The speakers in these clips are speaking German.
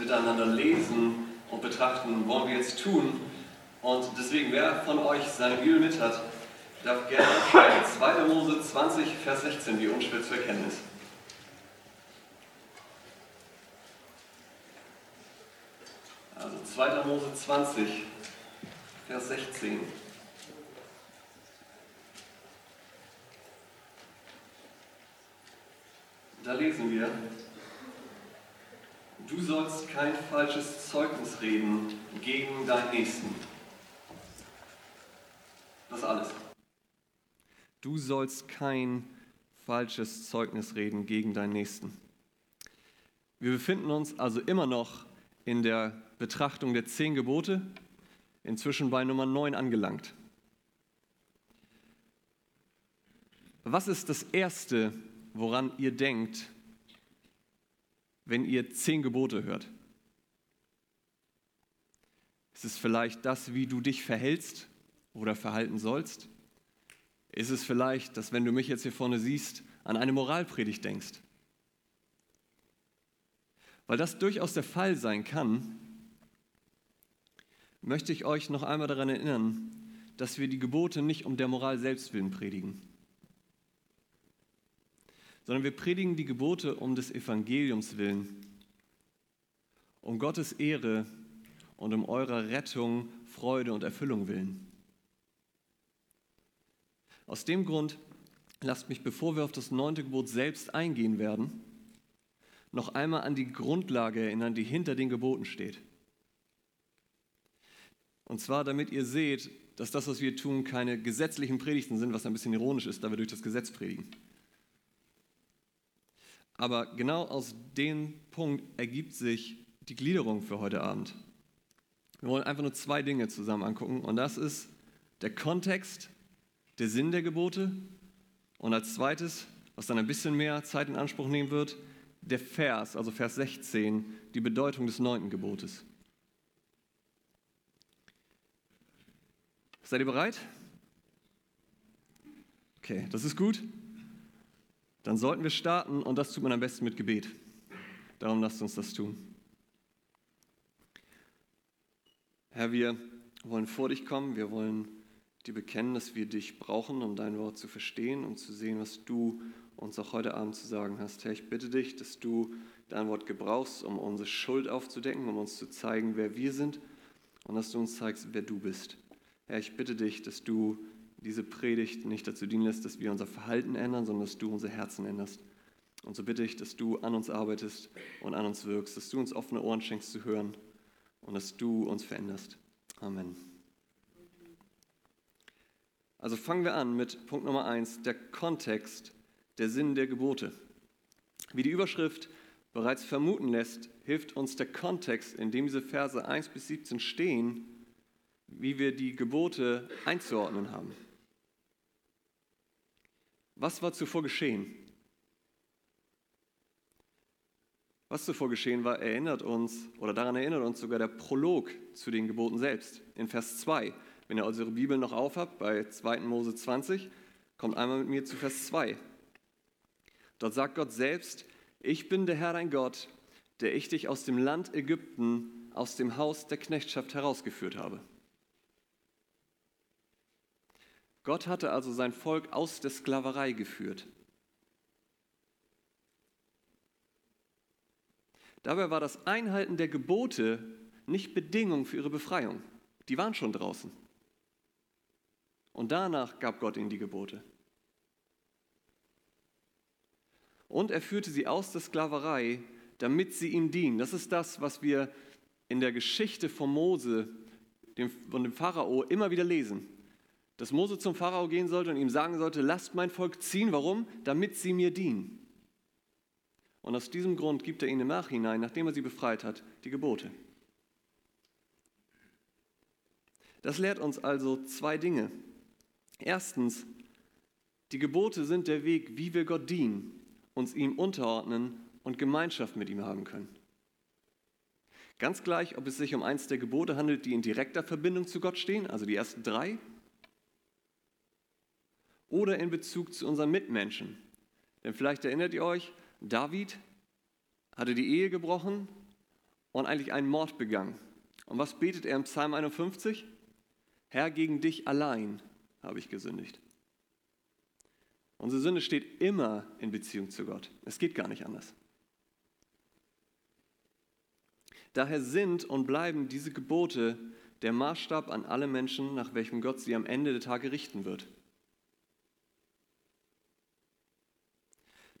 miteinander lesen und betrachten, wollen wir jetzt tun. Und deswegen, wer von euch seine Bibel mit hat, darf gerne aufschreiben. 2. Mose 20, Vers 16, wie unschwer zu erkennen ist. Also 2. Mose 20, Vers 16. Da lesen wir, du sollst kein falsches Zeugnis reden gegen deinen Nächsten. Das alles. Du sollst kein falsches Zeugnis reden gegen deinen Nächsten. Wir befinden uns also immer noch in der Betrachtung der zehn Gebote, inzwischen bei Nummer 9 angelangt. Was ist das Erste, woran ihr denkt, wenn ihr zehn Gebote hört? Ist es vielleicht das, wie du dich verhältst oder verhalten sollst? Ist es vielleicht, dass wenn du mich jetzt hier vorne siehst, an eine Moralpredigt denkst? Weil das durchaus der Fall sein kann, möchte ich euch noch einmal daran erinnern, dass wir die Gebote nicht um der Moral selbst willen predigen sondern wir predigen die Gebote um des Evangeliums willen, um Gottes Ehre und um eurer Rettung, Freude und Erfüllung willen. Aus dem Grund lasst mich, bevor wir auf das neunte Gebot selbst eingehen werden, noch einmal an die Grundlage erinnern, die hinter den Geboten steht. Und zwar, damit ihr seht, dass das, was wir tun, keine gesetzlichen Predigten sind, was ein bisschen ironisch ist, da wir durch das Gesetz predigen. Aber genau aus dem Punkt ergibt sich die Gliederung für heute Abend. Wir wollen einfach nur zwei Dinge zusammen angucken und das ist der Kontext, der Sinn der Gebote und als zweites, was dann ein bisschen mehr Zeit in Anspruch nehmen wird, der Vers, also Vers 16, die Bedeutung des neunten Gebotes. Seid ihr bereit? Okay, das ist gut dann sollten wir starten und das tut man am besten mit Gebet. Darum lasst uns das tun. Herr, wir wollen vor dich kommen, wir wollen dir bekennen, dass wir dich brauchen, um dein Wort zu verstehen und zu sehen, was du uns auch heute Abend zu sagen hast. Herr, ich bitte dich, dass du dein Wort gebrauchst, um unsere Schuld aufzudecken, um uns zu zeigen, wer wir sind und dass du uns zeigst, wer du bist. Herr, ich bitte dich, dass du diese Predigt nicht dazu dienen lässt, dass wir unser Verhalten ändern, sondern dass du unser Herzen änderst. Und so bitte ich, dass du an uns arbeitest und an uns wirkst, dass du uns offene Ohren schenkst zu hören und dass du uns veränderst. Amen. Also fangen wir an mit Punkt Nummer eins, der Kontext, der Sinn der Gebote. Wie die Überschrift bereits vermuten lässt, hilft uns der Kontext, in dem diese Verse 1 bis 17 stehen, wie wir die Gebote einzuordnen haben. Was war zuvor geschehen? Was zuvor geschehen war, erinnert uns, oder daran erinnert uns sogar der Prolog zu den Geboten selbst. In Vers 2, wenn ihr eure Bibel noch aufhabt, bei 2. Mose 20, kommt einmal mit mir zu Vers 2. Dort sagt Gott selbst, ich bin der Herr dein Gott, der ich dich aus dem Land Ägypten, aus dem Haus der Knechtschaft herausgeführt habe. Gott hatte also sein Volk aus der Sklaverei geführt. Dabei war das Einhalten der Gebote nicht Bedingung für ihre Befreiung. Die waren schon draußen. Und danach gab Gott ihnen die Gebote. Und er führte sie aus der Sklaverei, damit sie ihm dienen. Das ist das, was wir in der Geschichte von Mose, von dem Pharao, immer wieder lesen dass Mose zum Pharao gehen sollte und ihm sagen sollte, lasst mein Volk ziehen. Warum? Damit sie mir dienen. Und aus diesem Grund gibt er ihnen im Nachhinein, nachdem er sie befreit hat, die Gebote. Das lehrt uns also zwei Dinge. Erstens, die Gebote sind der Weg, wie wir Gott dienen, uns ihm unterordnen und Gemeinschaft mit ihm haben können. Ganz gleich, ob es sich um eins der Gebote handelt, die in direkter Verbindung zu Gott stehen, also die ersten drei, oder in Bezug zu unseren Mitmenschen. Denn vielleicht erinnert ihr euch, David hatte die Ehe gebrochen und eigentlich einen Mord begangen. Und was betet er im Psalm 51? Herr, gegen dich allein habe ich gesündigt. Unsere Sünde steht immer in Beziehung zu Gott. Es geht gar nicht anders. Daher sind und bleiben diese Gebote der Maßstab an alle Menschen, nach welchem Gott sie am Ende der Tage richten wird.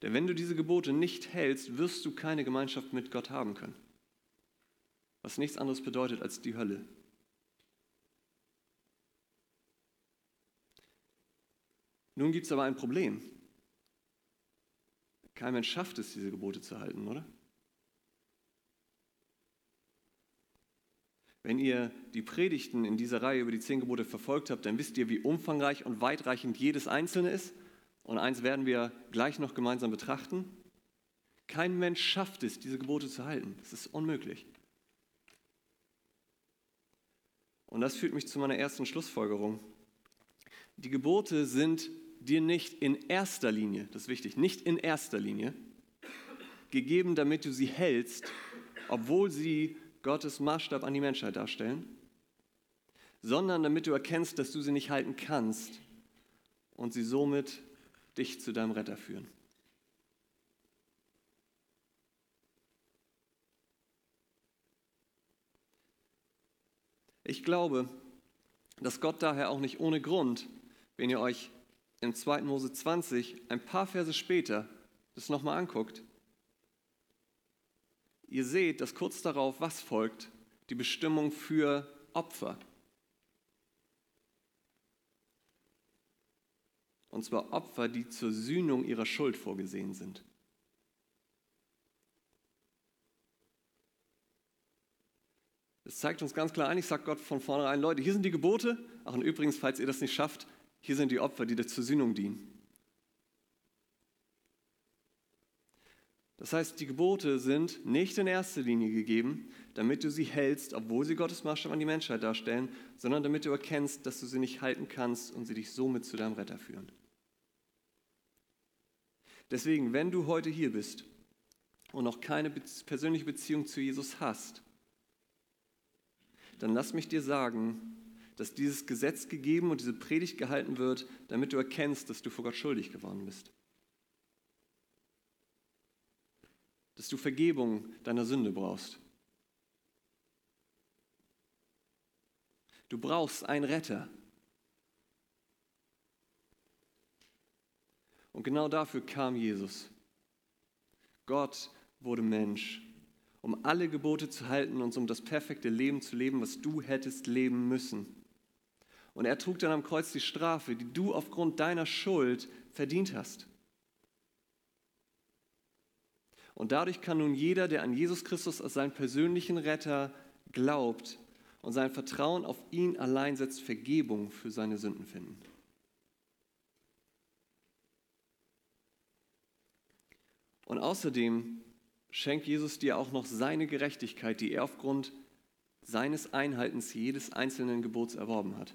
Denn wenn du diese Gebote nicht hältst, wirst du keine Gemeinschaft mit Gott haben können. Was nichts anderes bedeutet als die Hölle. Nun gibt es aber ein Problem. Kein Mensch schafft es, diese Gebote zu halten, oder? Wenn ihr die Predigten in dieser Reihe über die zehn Gebote verfolgt habt, dann wisst ihr, wie umfangreich und weitreichend jedes einzelne ist. Und eins werden wir gleich noch gemeinsam betrachten. Kein Mensch schafft es, diese Gebote zu halten. Es ist unmöglich. Und das führt mich zu meiner ersten Schlussfolgerung. Die Gebote sind dir nicht in erster Linie, das ist wichtig, nicht in erster Linie gegeben, damit du sie hältst, obwohl sie Gottes Maßstab an die Menschheit darstellen, sondern damit du erkennst, dass du sie nicht halten kannst und sie somit dich zu deinem Retter führen. Ich glaube, dass Gott daher auch nicht ohne Grund, wenn ihr euch in 2. Mose 20 ein paar Verse später das nochmal anguckt, ihr seht, dass kurz darauf was folgt? Die Bestimmung für Opfer. Und zwar Opfer, die zur Sühnung ihrer Schuld vorgesehen sind. Das zeigt uns ganz klar, eigentlich sagt Gott von vornherein, Leute, hier sind die Gebote. Ach, und übrigens, falls ihr das nicht schafft, hier sind die Opfer, die dir zur Sühnung dienen. Das heißt, die Gebote sind nicht in erster Linie gegeben, damit du sie hältst, obwohl sie Gottes Maßstab an die Menschheit darstellen, sondern damit du erkennst, dass du sie nicht halten kannst und sie dich somit zu deinem Retter führen. Deswegen, wenn du heute hier bist und noch keine persönliche Beziehung zu Jesus hast, dann lass mich dir sagen, dass dieses Gesetz gegeben und diese Predigt gehalten wird, damit du erkennst, dass du vor Gott schuldig geworden bist. Dass du Vergebung deiner Sünde brauchst. Du brauchst einen Retter. Und genau dafür kam Jesus. Gott wurde Mensch, um alle Gebote zu halten und um das perfekte Leben zu leben, was du hättest leben müssen. Und er trug dann am Kreuz die Strafe, die du aufgrund deiner Schuld verdient hast. Und dadurch kann nun jeder, der an Jesus Christus als seinen persönlichen Retter glaubt und sein Vertrauen auf ihn allein setzt, Vergebung für seine Sünden finden. Und außerdem schenkt Jesus dir auch noch seine Gerechtigkeit, die er aufgrund seines Einhaltens jedes einzelnen Gebots erworben hat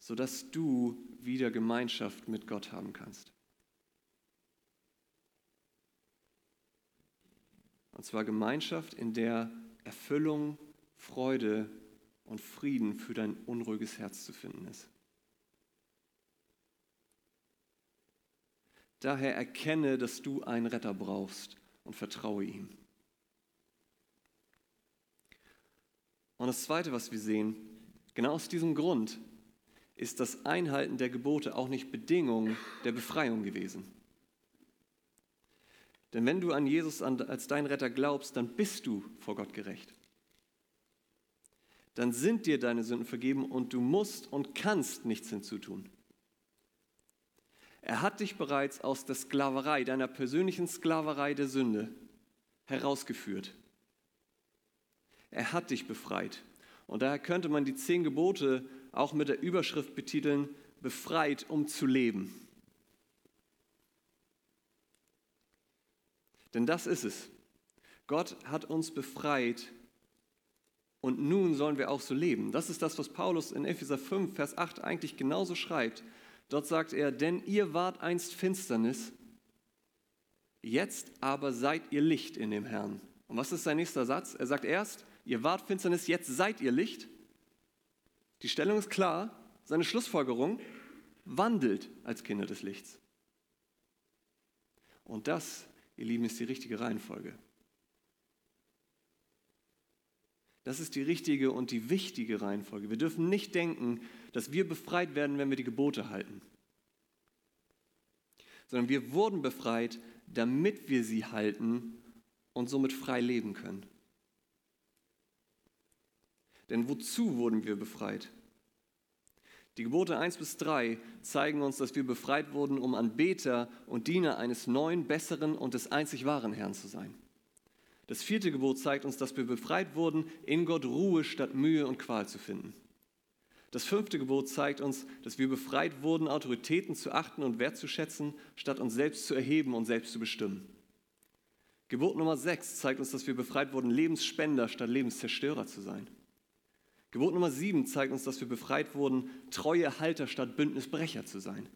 sodass du wieder Gemeinschaft mit Gott haben kannst. Und zwar Gemeinschaft, in der Erfüllung, Freude und Frieden für dein unruhiges Herz zu finden ist. Daher erkenne, dass du einen Retter brauchst und vertraue ihm. Und das Zweite, was wir sehen, genau aus diesem Grund ist das Einhalten der Gebote auch nicht Bedingung der Befreiung gewesen. Denn wenn du an Jesus als dein Retter glaubst, dann bist du vor Gott gerecht. Dann sind dir deine Sünden vergeben und du musst und kannst nichts hinzutun. Er hat dich bereits aus der Sklaverei, deiner persönlichen Sklaverei der Sünde, herausgeführt. Er hat dich befreit. Und daher könnte man die zehn Gebote auch mit der Überschrift betiteln, befreit, um zu leben. Denn das ist es. Gott hat uns befreit und nun sollen wir auch so leben. Das ist das, was Paulus in Epheser 5, Vers 8 eigentlich genauso schreibt. Dort sagt er, denn ihr wart einst Finsternis, Jetzt aber seid ihr Licht in dem Herrn. Und was ist sein nächster Satz? Er sagt erst, ihr wart Finsternis, jetzt seid ihr Licht. Die Stellung ist klar, seine Schlussfolgerung, wandelt als Kinder des Lichts. Und das, ihr Lieben, ist die richtige Reihenfolge. Das ist die richtige und die wichtige Reihenfolge. Wir dürfen nicht denken, dass wir befreit werden, wenn wir die Gebote halten, sondern wir wurden befreit, damit wir sie halten und somit frei leben können. Denn wozu wurden wir befreit? Die Gebote 1 bis 3 zeigen uns, dass wir befreit wurden, um Anbeter und Diener eines neuen, besseren und des einzig wahren Herrn zu sein. Das vierte Gebot zeigt uns, dass wir befreit wurden, in Gott Ruhe statt Mühe und Qual zu finden. Das fünfte Gebot zeigt uns, dass wir befreit wurden, Autoritäten zu achten und wertzuschätzen, statt uns selbst zu erheben und selbst zu bestimmen. Gebot Nummer 6 zeigt uns, dass wir befreit wurden, Lebensspender statt Lebenszerstörer zu sein. Gebot Nummer 7 zeigt uns, dass wir befreit wurden, treue Halter statt Bündnisbrecher zu sein.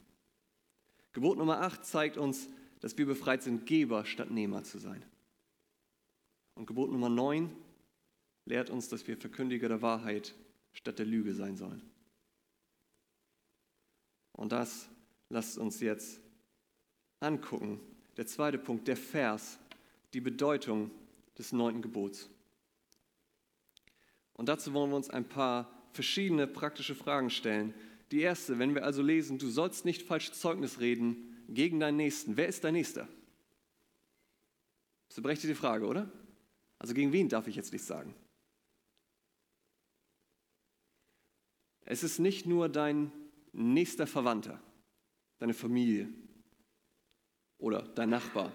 Gebot Nummer 8 zeigt uns, dass wir befreit sind, Geber statt Nehmer zu sein. Und Gebot Nummer 9 lehrt uns, dass wir Verkündiger der Wahrheit statt der Lüge sein sollen. Und das lasst uns jetzt angucken. Der zweite Punkt, der Vers, die Bedeutung des neunten Gebots. Und dazu wollen wir uns ein paar verschiedene praktische Fragen stellen. Die erste, wenn wir also lesen, du sollst nicht falsch Zeugnis reden gegen deinen Nächsten. Wer ist dein Nächster? Das ist eine berechtigte Frage, oder? Also gegen wen darf ich jetzt nichts sagen? Es ist nicht nur dein nächster Verwandter, deine Familie oder dein Nachbar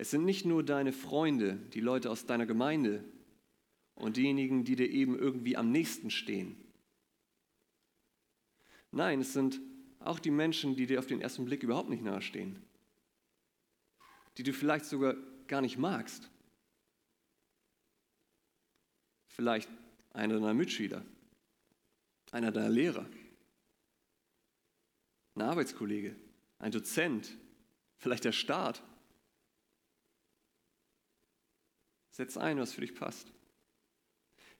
es sind nicht nur deine Freunde, die Leute aus deiner Gemeinde und diejenigen, die dir eben irgendwie am nächsten stehen. Nein, es sind auch die Menschen, die dir auf den ersten Blick überhaupt nicht nahestehen, die du vielleicht sogar gar nicht magst. Vielleicht einer deiner Mitschüler, einer deiner Lehrer, ein Arbeitskollege, ein Dozent, vielleicht der Staat. Setz ein, was für dich passt.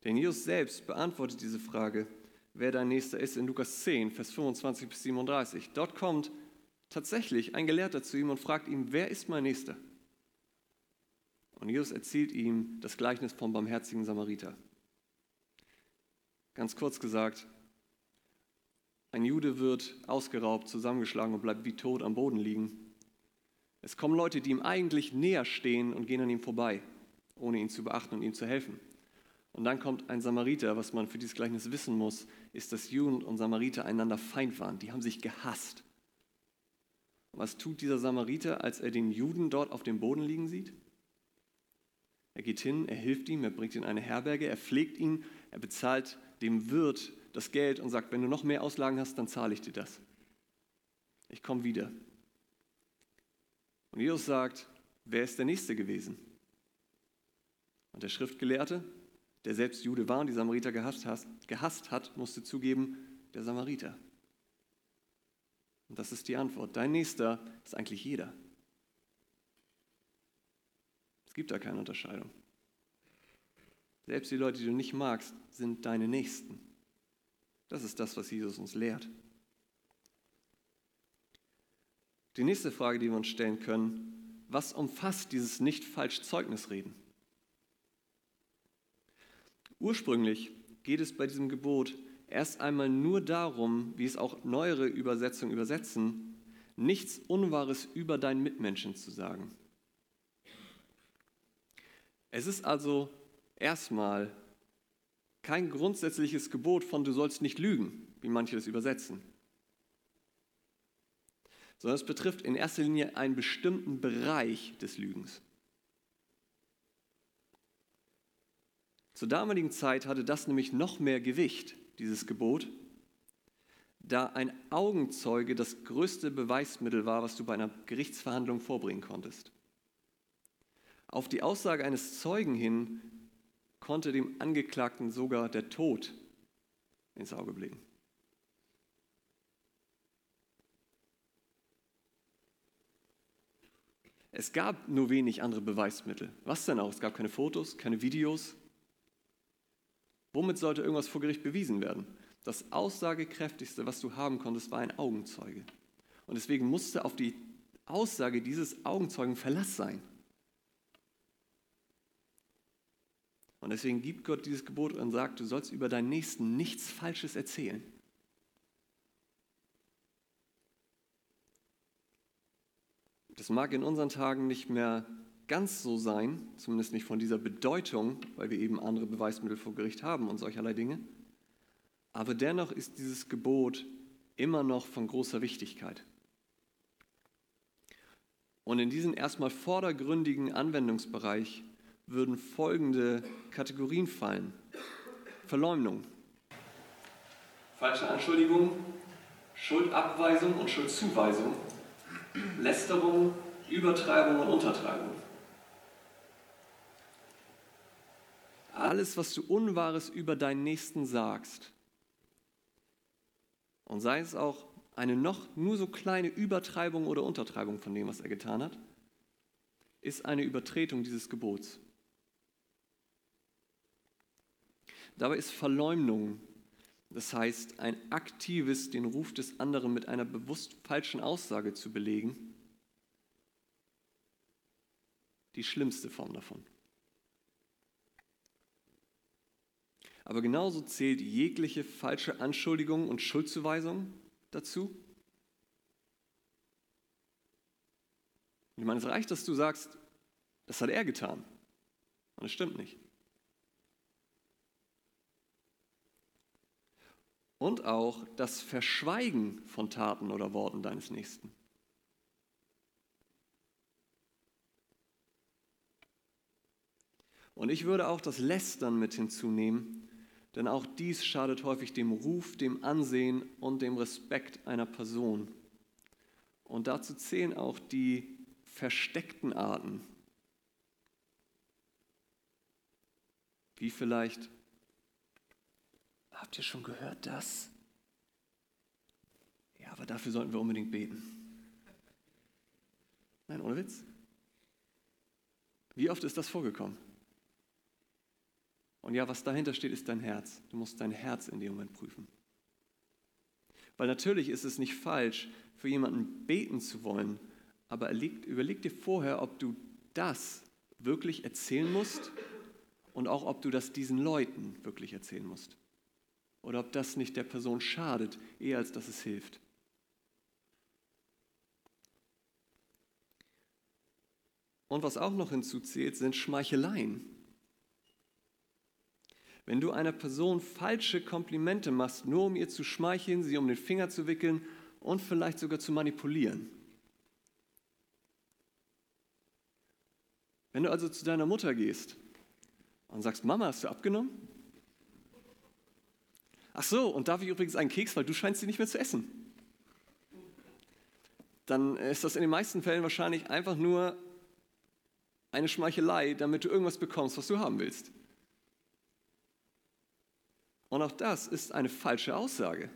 Denn Jesus selbst beantwortet diese Frage, wer dein Nächster ist, in Lukas 10, Vers 25 bis 37. Dort kommt tatsächlich ein Gelehrter zu ihm und fragt ihn, wer ist mein Nächster? Und Jesus erzählt ihm das Gleichnis vom barmherzigen Samariter. Ganz kurz gesagt, ein Jude wird ausgeraubt, zusammengeschlagen und bleibt wie tot am Boden liegen. Es kommen Leute, die ihm eigentlich näher stehen und gehen an ihm vorbei ohne ihn zu beachten und ihm zu helfen. Und dann kommt ein Samariter, was man für dieses Gleichnis wissen muss, ist, dass Juden und Samariter einander Feind waren. Die haben sich gehasst. Und was tut dieser Samariter, als er den Juden dort auf dem Boden liegen sieht? Er geht hin, er hilft ihm, er bringt ihn in eine Herberge, er pflegt ihn, er bezahlt dem Wirt das Geld und sagt, wenn du noch mehr Auslagen hast, dann zahle ich dir das. Ich komme wieder. Und Jesus sagt, wer ist der Nächste gewesen? Und der Schriftgelehrte, der selbst Jude war und die Samariter gehasst hat, gehasst hat, musste zugeben, der Samariter. Und das ist die Antwort. Dein Nächster ist eigentlich jeder. Gibt da keine Unterscheidung. Selbst die Leute, die du nicht magst, sind deine Nächsten. Das ist das, was Jesus uns lehrt. Die nächste Frage, die wir uns stellen können, was umfasst dieses nicht falsch Zeugnisreden? Ursprünglich geht es bei diesem Gebot erst einmal nur darum, wie es auch neuere Übersetzungen übersetzen, nichts Unwahres über deinen Mitmenschen zu sagen. Es ist also erstmal kein grundsätzliches Gebot von du sollst nicht lügen, wie manche das übersetzen, sondern es betrifft in erster Linie einen bestimmten Bereich des Lügens. Zur damaligen Zeit hatte das nämlich noch mehr Gewicht, dieses Gebot, da ein Augenzeuge das größte Beweismittel war, was du bei einer Gerichtsverhandlung vorbringen konntest. Auf die Aussage eines Zeugen hin konnte dem Angeklagten sogar der Tod ins Auge blicken. Es gab nur wenig andere Beweismittel. Was denn auch? Es gab keine Fotos, keine Videos. Womit sollte irgendwas vor Gericht bewiesen werden? Das aussagekräftigste, was du haben konntest, war ein Augenzeuge. Und deswegen musste auf die Aussage dieses Augenzeugen Verlass sein. Und deswegen gibt Gott dieses Gebot und sagt, du sollst über deinen Nächsten nichts Falsches erzählen. Das mag in unseren Tagen nicht mehr ganz so sein, zumindest nicht von dieser Bedeutung, weil wir eben andere Beweismittel vor Gericht haben und solcherlei Dinge. Aber dennoch ist dieses Gebot immer noch von großer Wichtigkeit. Und in diesen erstmal vordergründigen Anwendungsbereich würden folgende Kategorien fallen. Verleumdung, falsche Anschuldigung, Schuldabweisung und Schuldzuweisung, Lästerung, Übertreibung und Untertreibung. Alles, was du Unwahres über deinen Nächsten sagst, und sei es auch eine noch nur so kleine Übertreibung oder Untertreibung von dem, was er getan hat, ist eine Übertretung dieses Gebots. Dabei ist Verleumdung, das heißt ein aktives, den Ruf des anderen mit einer bewusst falschen Aussage zu belegen, die schlimmste Form davon. Aber genauso zählt jegliche falsche Anschuldigung und Schuldzuweisung dazu. Ich meine, es reicht, dass du sagst, das hat er getan. Und es stimmt nicht. Und auch das Verschweigen von Taten oder Worten deines Nächsten. Und ich würde auch das Lästern mit hinzunehmen, denn auch dies schadet häufig dem Ruf, dem Ansehen und dem Respekt einer Person. Und dazu zählen auch die versteckten Arten, wie vielleicht, habt ihr schon gehört das? Ja, aber dafür sollten wir unbedingt beten. Nein, ohne Witz. Wie oft ist das vorgekommen? Und ja, was dahinter steht, ist dein Herz. Du musst dein Herz in dem Moment prüfen. Weil natürlich ist es nicht falsch, für jemanden beten zu wollen, aber überleg dir vorher, ob du das wirklich erzählen musst und auch ob du das diesen Leuten wirklich erzählen musst. Oder ob das nicht der Person schadet, eher als dass es hilft. Und was auch noch hinzuzählt, sind Schmeicheleien. Wenn du einer Person falsche Komplimente machst, nur um ihr zu schmeicheln, sie um den Finger zu wickeln und vielleicht sogar zu manipulieren. Wenn du also zu deiner Mutter gehst und sagst, Mama, hast du abgenommen? Ach so, und darf ich übrigens einen Keks, weil du scheinst sie nicht mehr zu essen. Dann ist das in den meisten Fällen wahrscheinlich einfach nur eine Schmeichelei, damit du irgendwas bekommst, was du haben willst. Und auch das ist eine falsche Aussage.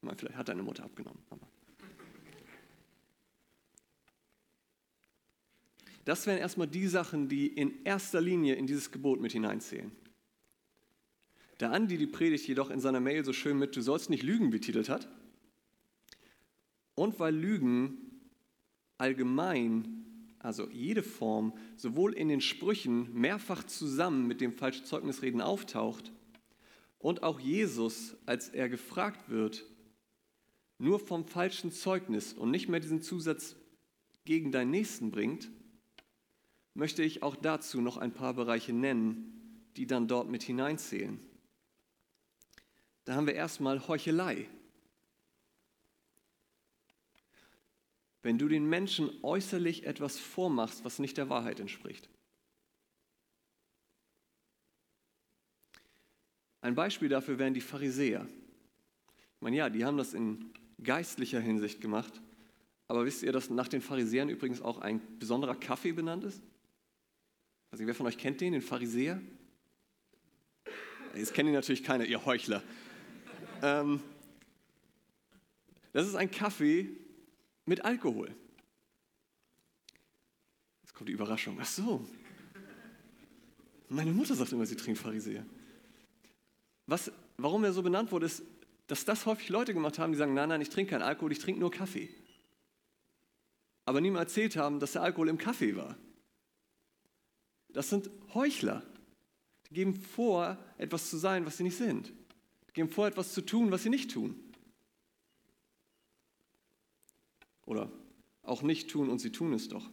Meine, vielleicht hat deine Mutter abgenommen. Das wären erstmal die Sachen, die in erster Linie in dieses Gebot mit hineinzählen. Der Andi die Predigt jedoch in seiner Mail so schön mit Du sollst nicht lügen betitelt hat. Und weil Lügen allgemein, also jede Form, sowohl in den Sprüchen mehrfach zusammen mit dem Falschzeugnisreden auftaucht, und auch Jesus, als er gefragt wird, nur vom falschen Zeugnis und nicht mehr diesen Zusatz gegen deinen Nächsten bringt, möchte ich auch dazu noch ein paar Bereiche nennen, die dann dort mit hineinzählen. Da haben wir erstmal Heuchelei. Wenn du den Menschen äußerlich etwas vormachst, was nicht der Wahrheit entspricht. Ein Beispiel dafür wären die Pharisäer. Ich meine, ja, die haben das in geistlicher Hinsicht gemacht. Aber wisst ihr, dass nach den Pharisäern übrigens auch ein besonderer Kaffee benannt ist? Also wer von euch kennt den, den Pharisäer? Jetzt kennen ihn natürlich keiner, ihr Heuchler. Ähm, das ist ein Kaffee mit Alkohol. Kommt die Überraschung. Ach so. Meine Mutter sagt immer, sie trinkt Pharisäer. Was, warum er so benannt wurde, ist, dass das häufig Leute gemacht haben, die sagen, nein, nein, ich trinke keinen Alkohol, ich trinke nur Kaffee. Aber nie mal erzählt haben, dass der Alkohol im Kaffee war. Das sind Heuchler. Die geben vor, etwas zu sein, was sie nicht sind. Die geben vor, etwas zu tun, was sie nicht tun. Oder auch nicht tun und sie tun es doch.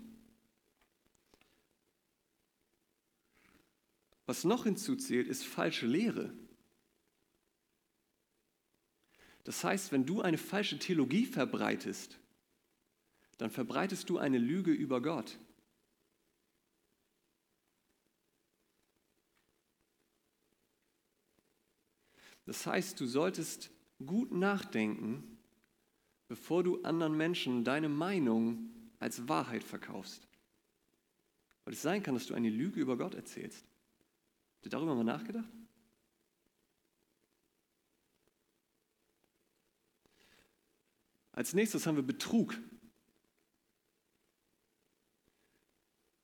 Was noch hinzuzählt, ist falsche Lehre. Das heißt, wenn du eine falsche Theologie verbreitest, dann verbreitest du eine Lüge über Gott. Das heißt, du solltest gut nachdenken, bevor du anderen Menschen deine Meinung als Wahrheit verkaufst. Weil es sein kann, dass du eine Lüge über Gott erzählst. Habt ihr darüber mal nachgedacht? Als nächstes haben wir Betrug.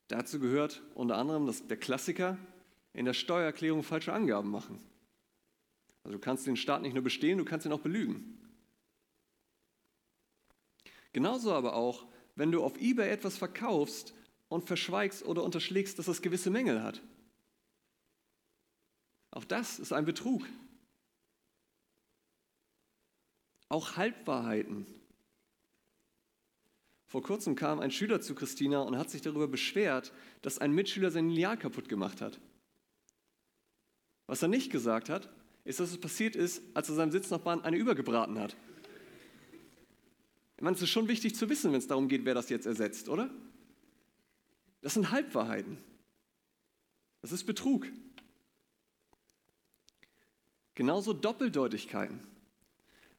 Dazu gehört unter anderem das, der Klassiker, in der Steuererklärung falsche Angaben machen. Also du kannst den Staat nicht nur bestehen, du kannst ihn auch belügen. Genauso aber auch, wenn du auf eBay etwas verkaufst und verschweigst oder unterschlägst, dass es gewisse Mängel hat. Auch das ist ein Betrug. Auch Halbwahrheiten. Vor kurzem kam ein Schüler zu Christina und hat sich darüber beschwert, dass ein Mitschüler sein Lineal kaputt gemacht hat. Was er nicht gesagt hat, ist, dass es passiert ist, als er seinem Sitznachbarn eine übergebraten hat. Ich meine, es ist schon wichtig zu wissen, wenn es darum geht, wer das jetzt ersetzt, oder? Das sind Halbwahrheiten. Das ist Betrug. Genauso Doppeldeutigkeiten.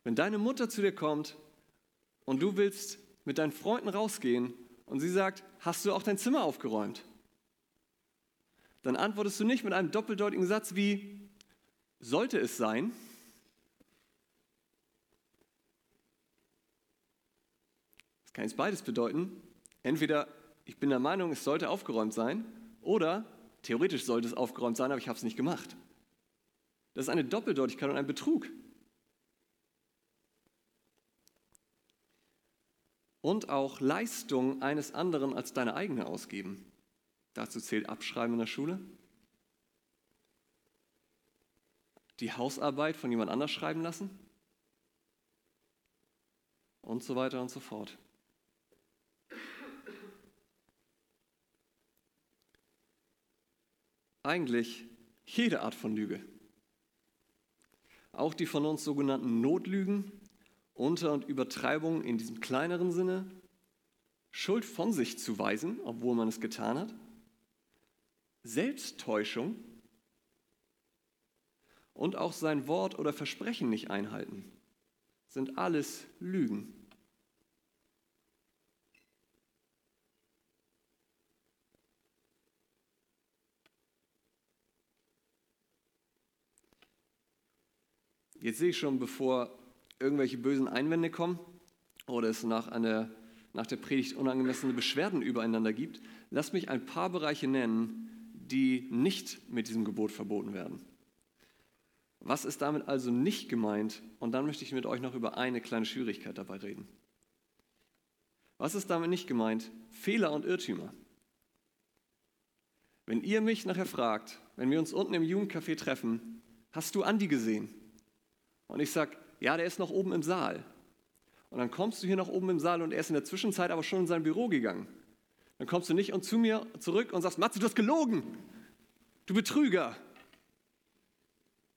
Wenn deine Mutter zu dir kommt und du willst mit deinen Freunden rausgehen und sie sagt, hast du auch dein Zimmer aufgeräumt? Dann antwortest du nicht mit einem doppeldeutigen Satz wie, sollte es sein? Das kann jetzt beides bedeuten. Entweder ich bin der Meinung, es sollte aufgeräumt sein, oder theoretisch sollte es aufgeräumt sein, aber ich habe es nicht gemacht. Das ist eine Doppeldeutigkeit und ein Betrug. Und auch Leistung eines anderen als deine eigene ausgeben. Dazu zählt Abschreiben in der Schule. Die Hausarbeit von jemand anders schreiben lassen. Und so weiter und so fort. Eigentlich jede Art von Lüge auch die von uns sogenannten Notlügen, Unter- und Übertreibungen in diesem kleineren Sinne, Schuld von sich zu weisen, obwohl man es getan hat, Selbsttäuschung und auch sein Wort oder Versprechen nicht einhalten, sind alles Lügen. Jetzt sehe ich schon, bevor irgendwelche bösen Einwände kommen oder es nach, einer, nach der Predigt unangemessene Beschwerden übereinander gibt, lasst mich ein paar Bereiche nennen, die nicht mit diesem Gebot verboten werden. Was ist damit also nicht gemeint? Und dann möchte ich mit euch noch über eine kleine Schwierigkeit dabei reden. Was ist damit nicht gemeint? Fehler und Irrtümer. Wenn ihr mich nachher fragt, wenn wir uns unten im Jugendcafé treffen, hast du Andi gesehen? Und ich sage, ja, der ist noch oben im Saal. Und dann kommst du hier noch oben im Saal und er ist in der Zwischenzeit aber schon in sein Büro gegangen. Dann kommst du nicht und zu mir zurück und sagst, Matze, du hast gelogen. Du Betrüger.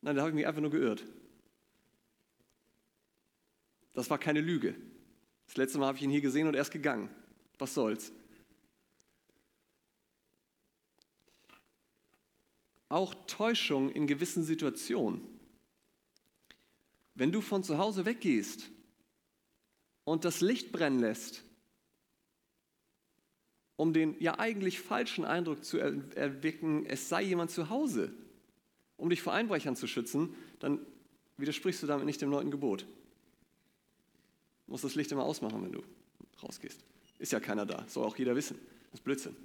Nein, da habe ich mich einfach nur geirrt. Das war keine Lüge. Das letzte Mal habe ich ihn hier gesehen und er ist gegangen. Was soll's? Auch Täuschung in gewissen Situationen. Wenn du von zu Hause weggehst und das Licht brennen lässt, um den ja eigentlich falschen Eindruck zu erwecken, es sei jemand zu Hause, um dich vor Einbrechern zu schützen, dann widersprichst du damit nicht dem neunten Gebot. Du musst das Licht immer ausmachen, wenn du rausgehst. Ist ja keiner da, soll auch jeder wissen. Das ist Blödsinn.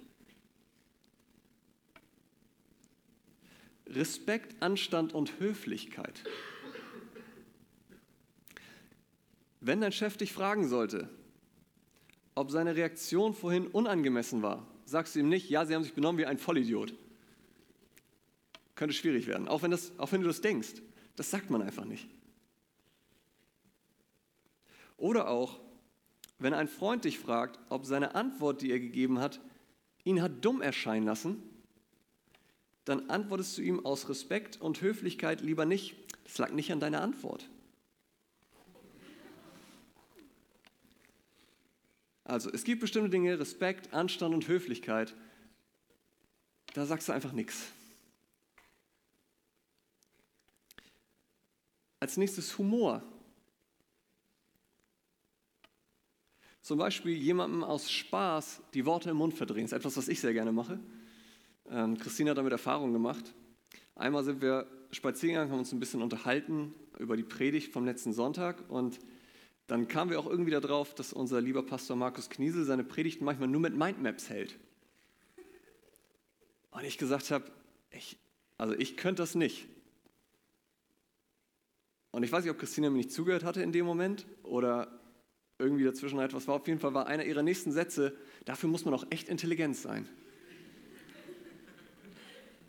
Respekt, Anstand und Höflichkeit. Wenn dein Chef dich fragen sollte, ob seine Reaktion vorhin unangemessen war, sagst du ihm nicht, ja, sie haben sich benommen wie ein Vollidiot. Könnte schwierig werden, auch wenn, das, auch wenn du das denkst. Das sagt man einfach nicht. Oder auch, wenn ein Freund dich fragt, ob seine Antwort, die er gegeben hat, ihn hat dumm erscheinen lassen, dann antwortest du ihm aus Respekt und Höflichkeit lieber nicht, das lag nicht an deiner Antwort. Also, es gibt bestimmte Dinge, Respekt, Anstand und Höflichkeit, da sagst du einfach nichts. Als nächstes Humor. Zum Beispiel jemandem aus Spaß die Worte im Mund verdrehen. Das ist etwas, was ich sehr gerne mache. Ähm, Christine hat damit Erfahrung gemacht. Einmal sind wir spazieren gegangen, haben uns ein bisschen unterhalten über die Predigt vom letzten Sonntag und dann kamen wir auch irgendwie darauf, dass unser lieber Pastor Markus Kniesel seine Predigten manchmal nur mit Mindmaps hält. Und ich gesagt habe, ich, also ich könnte das nicht. Und ich weiß nicht, ob Christine mir nicht zugehört hatte in dem Moment oder irgendwie dazwischen etwas war. Auf jeden Fall war einer ihrer nächsten Sätze, dafür muss man auch echt intelligent sein.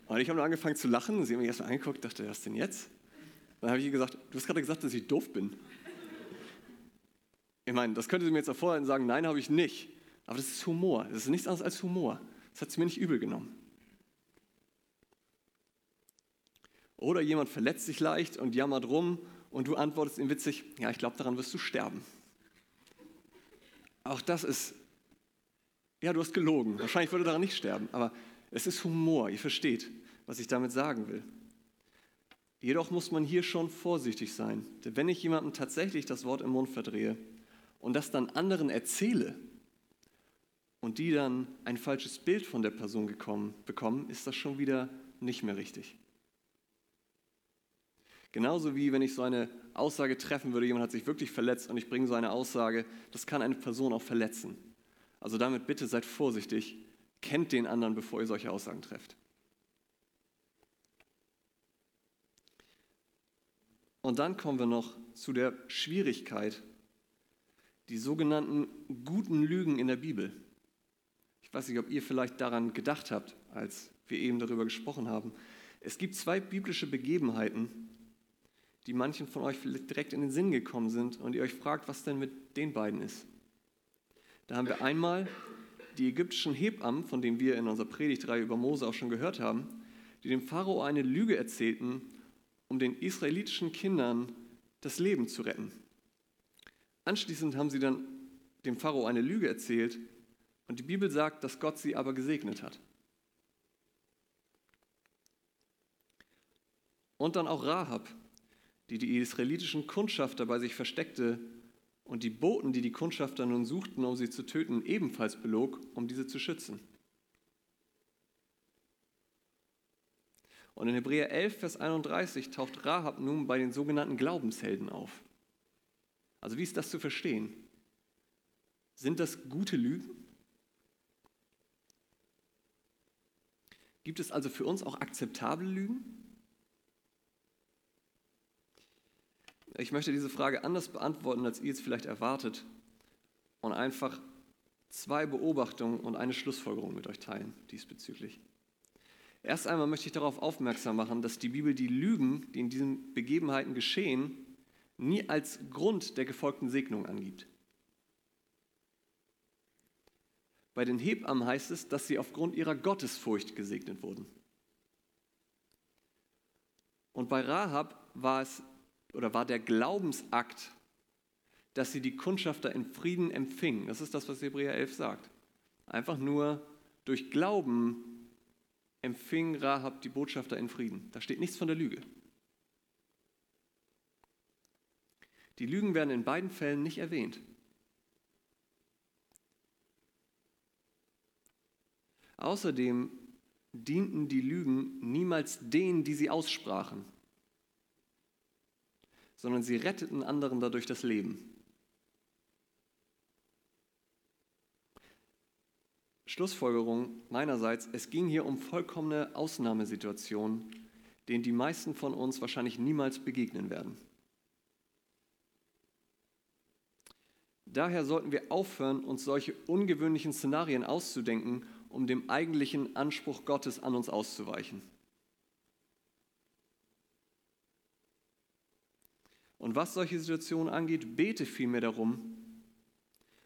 Und ich habe nur angefangen zu lachen und sie haben mich erst mal angeguckt, dachte, was denn jetzt? Dann habe ich ihr gesagt, du hast gerade gesagt, dass ich doof bin. Ich meine, das könnte sie mir jetzt auch vorher sagen, nein, habe ich nicht. Aber das ist Humor. Das ist nichts anderes als Humor. Das hat sie mir nicht übel genommen. Oder jemand verletzt sich leicht und jammert rum und du antwortest ihm witzig, ja, ich glaube, daran wirst du sterben. Auch das ist, ja, du hast gelogen. Wahrscheinlich würde daran nicht sterben, aber es ist Humor. Ihr versteht, was ich damit sagen will. Jedoch muss man hier schon vorsichtig sein, denn wenn ich jemandem tatsächlich das Wort im Mund verdrehe und das dann anderen erzähle und die dann ein falsches Bild von der Person gekommen, bekommen, ist das schon wieder nicht mehr richtig. Genauso wie wenn ich so eine Aussage treffen würde, jemand hat sich wirklich verletzt und ich bringe so eine Aussage, das kann eine Person auch verletzen. Also damit bitte seid vorsichtig, kennt den anderen, bevor ihr solche Aussagen trefft. Und dann kommen wir noch zu der Schwierigkeit, die sogenannten guten Lügen in der Bibel. Ich weiß nicht, ob ihr vielleicht daran gedacht habt, als wir eben darüber gesprochen haben. Es gibt zwei biblische Begebenheiten, die manchen von euch vielleicht direkt in den Sinn gekommen sind und ihr euch fragt, was denn mit den beiden ist. Da haben wir einmal die ägyptischen Hebammen, von denen wir in unserer Predigtreihe über Mose auch schon gehört haben, die dem Pharao eine Lüge erzählten, um den israelitischen Kindern das Leben zu retten. Anschließend haben sie dann dem Pharao eine Lüge erzählt und die Bibel sagt, dass Gott sie aber gesegnet hat. Und dann auch Rahab, die die israelitischen Kundschafter bei sich versteckte und die Boten, die die Kundschafter nun suchten, um sie zu töten, ebenfalls belog, um diese zu schützen. Und in Hebräer 11, Vers 31 taucht Rahab nun bei den sogenannten Glaubenshelden auf. Also wie ist das zu verstehen? Sind das gute Lügen? Gibt es also für uns auch akzeptable Lügen? Ich möchte diese Frage anders beantworten, als ihr es vielleicht erwartet und einfach zwei Beobachtungen und eine Schlussfolgerung mit euch teilen diesbezüglich. Erst einmal möchte ich darauf aufmerksam machen, dass die Bibel die Lügen, die in diesen Begebenheiten geschehen, nie als Grund der gefolgten Segnung angibt. Bei den Hebammen heißt es, dass sie aufgrund ihrer Gottesfurcht gesegnet wurden. Und bei Rahab war es oder war der Glaubensakt, dass sie die Kundschafter in Frieden empfingen. Das ist das, was Hebräer 11 sagt. Einfach nur durch Glauben empfing Rahab die Botschafter in Frieden. Da steht nichts von der Lüge. Die Lügen werden in beiden Fällen nicht erwähnt. Außerdem dienten die Lügen niemals denen, die sie aussprachen sondern sie retteten anderen dadurch das Leben. Schlussfolgerung meinerseits, es ging hier um vollkommene Ausnahmesituationen, denen die meisten von uns wahrscheinlich niemals begegnen werden. Daher sollten wir aufhören, uns solche ungewöhnlichen Szenarien auszudenken, um dem eigentlichen Anspruch Gottes an uns auszuweichen. Und was solche Situationen angeht, bete vielmehr darum,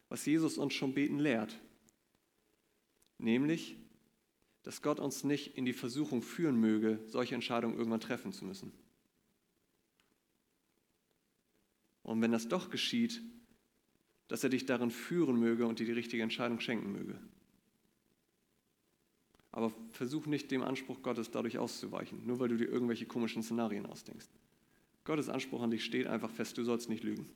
was Jesus uns schon beten lehrt. Nämlich, dass Gott uns nicht in die Versuchung führen möge, solche Entscheidungen irgendwann treffen zu müssen. Und wenn das doch geschieht, dass er dich darin führen möge und dir die richtige Entscheidung schenken möge. Aber versuch nicht dem Anspruch Gottes dadurch auszuweichen, nur weil du dir irgendwelche komischen Szenarien ausdenkst. Gottes Anspruch an dich steht einfach fest, du sollst nicht lügen.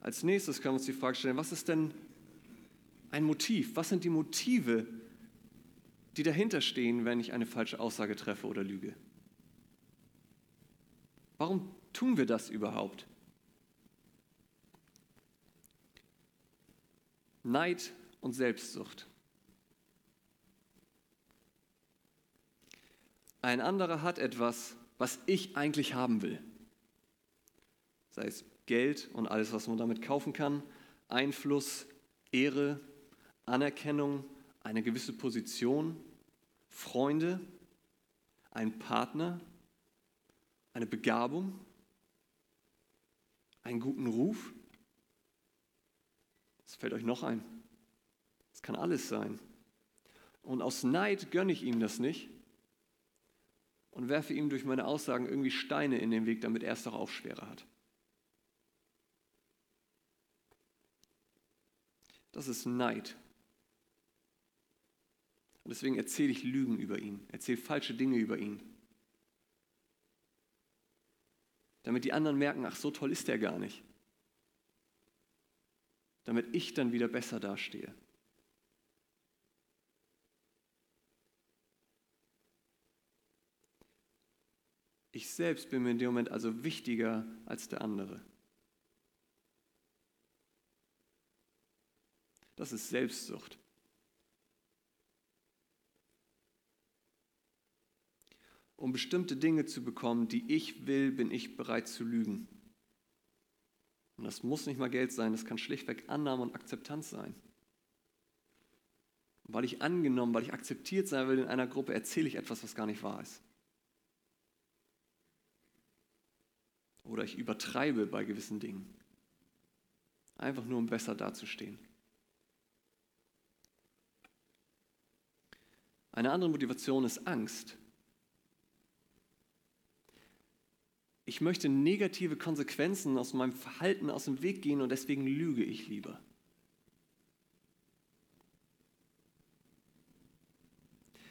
Als nächstes können wir uns die Frage stellen, was ist denn ein Motiv? Was sind die Motive, die dahinter stehen, wenn ich eine falsche Aussage treffe oder lüge? Warum tun wir das überhaupt? Neid und Selbstsucht. Ein anderer hat etwas, was ich eigentlich haben will. Sei es Geld und alles, was man damit kaufen kann, Einfluss, Ehre, Anerkennung, eine gewisse Position, Freunde, ein Partner, eine Begabung, einen guten Ruf. Was fällt euch noch ein? Das kann alles sein. Und aus Neid gönne ich ihm das nicht, und werfe ihm durch meine Aussagen irgendwie Steine in den Weg, damit er es auch schwerer hat. Das ist Neid. Und deswegen erzähle ich Lügen über ihn, erzähle falsche Dinge über ihn. Damit die anderen merken, ach, so toll ist er gar nicht. Damit ich dann wieder besser dastehe. Ich selbst bin mir in dem Moment also wichtiger als der andere. Das ist Selbstsucht. Um bestimmte Dinge zu bekommen, die ich will, bin ich bereit zu lügen. Und das muss nicht mal Geld sein, das kann schlichtweg Annahme und Akzeptanz sein. weil ich angenommen, weil ich akzeptiert sein will in einer Gruppe, erzähle ich etwas, was gar nicht wahr ist. Oder ich übertreibe bei gewissen Dingen. Einfach nur, um besser dazustehen. Eine andere Motivation ist Angst. Ich möchte negative Konsequenzen aus meinem Verhalten aus dem Weg gehen und deswegen lüge ich lieber.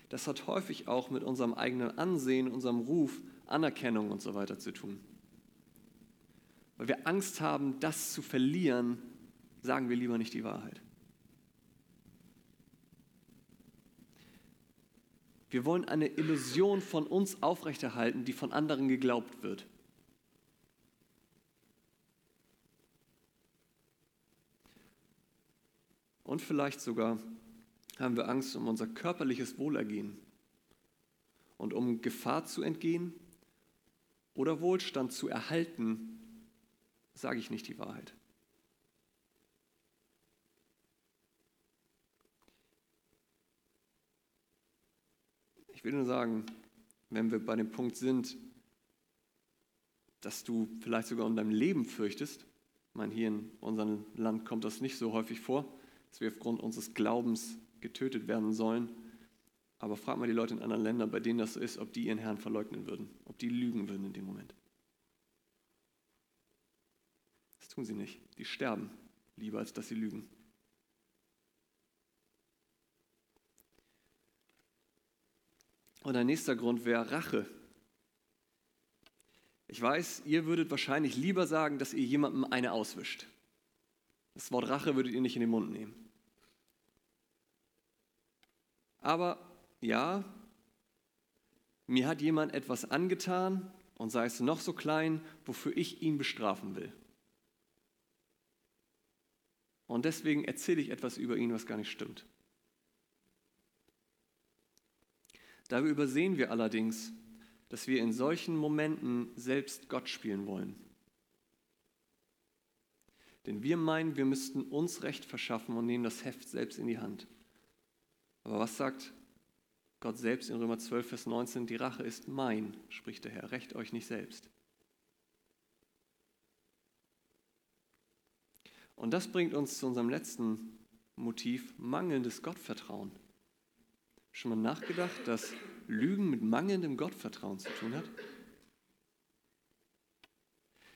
Das hat häufig auch mit unserem eigenen Ansehen, unserem Ruf, Anerkennung und so weiter zu tun. Weil wir Angst haben, das zu verlieren, sagen wir lieber nicht die Wahrheit. Wir wollen eine Illusion von uns aufrechterhalten, die von anderen geglaubt wird. Und vielleicht sogar haben wir Angst um unser körperliches Wohlergehen und um Gefahr zu entgehen oder Wohlstand zu erhalten, sage ich nicht die Wahrheit. Ich will nur sagen, wenn wir bei dem Punkt sind, dass du vielleicht sogar um dein Leben fürchtest, ich meine, hier in unserem Land kommt das nicht so häufig vor, dass wir aufgrund unseres Glaubens getötet werden sollen. Aber frag mal die Leute in anderen Ländern, bei denen das so ist, ob die ihren Herrn verleugnen würden, ob die lügen würden in dem Moment. Tun sie nicht. Die sterben lieber, als dass sie lügen. Und ein nächster Grund wäre Rache. Ich weiß, ihr würdet wahrscheinlich lieber sagen, dass ihr jemandem eine auswischt. Das Wort Rache würdet ihr nicht in den Mund nehmen. Aber ja, mir hat jemand etwas angetan und sei es noch so klein, wofür ich ihn bestrafen will. Und deswegen erzähle ich etwas über ihn, was gar nicht stimmt. Dabei übersehen wir allerdings, dass wir in solchen Momenten selbst Gott spielen wollen. Denn wir meinen, wir müssten uns Recht verschaffen und nehmen das Heft selbst in die Hand. Aber was sagt Gott selbst in Römer 12, Vers 19? Die Rache ist mein, spricht der Herr, recht euch nicht selbst. Und das bringt uns zu unserem letzten Motiv, mangelndes Gottvertrauen. Schon mal nachgedacht, dass Lügen mit mangelndem Gottvertrauen zu tun hat?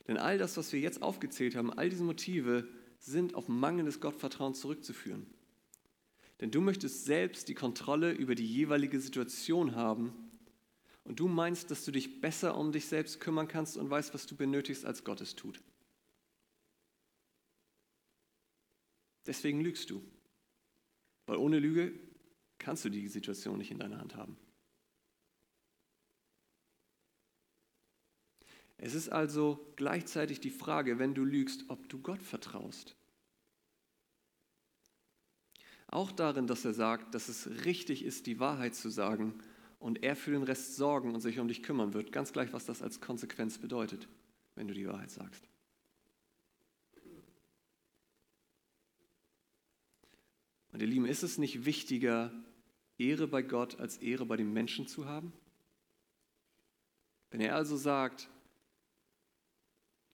Denn all das, was wir jetzt aufgezählt haben, all diese Motive sind auf mangelndes Gottvertrauen zurückzuführen. Denn du möchtest selbst die Kontrolle über die jeweilige Situation haben und du meinst, dass du dich besser um dich selbst kümmern kannst und weißt, was du benötigst, als Gott es tut. Deswegen lügst du. Weil ohne Lüge kannst du die Situation nicht in deiner Hand haben. Es ist also gleichzeitig die Frage, wenn du lügst, ob du Gott vertraust. Auch darin, dass er sagt, dass es richtig ist, die Wahrheit zu sagen und er für den Rest sorgen und sich um dich kümmern wird. Ganz gleich, was das als Konsequenz bedeutet, wenn du die Wahrheit sagst. Und ihr Lieben, ist es nicht wichtiger, Ehre bei Gott als Ehre bei den Menschen zu haben? Wenn er also sagt,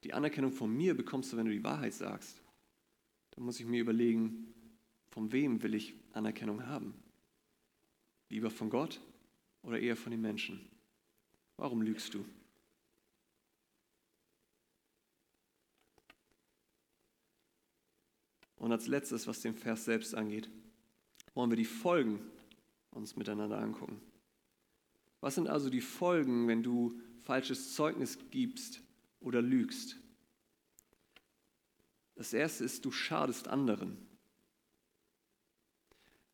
die Anerkennung von mir bekommst du, wenn du die Wahrheit sagst, dann muss ich mir überlegen, von wem will ich Anerkennung haben? Lieber von Gott oder eher von den Menschen? Warum lügst du? Und als letztes, was den Vers selbst angeht, wollen wir die Folgen uns miteinander angucken. Was sind also die Folgen, wenn du falsches Zeugnis gibst oder lügst? Das erste ist, du schadest anderen.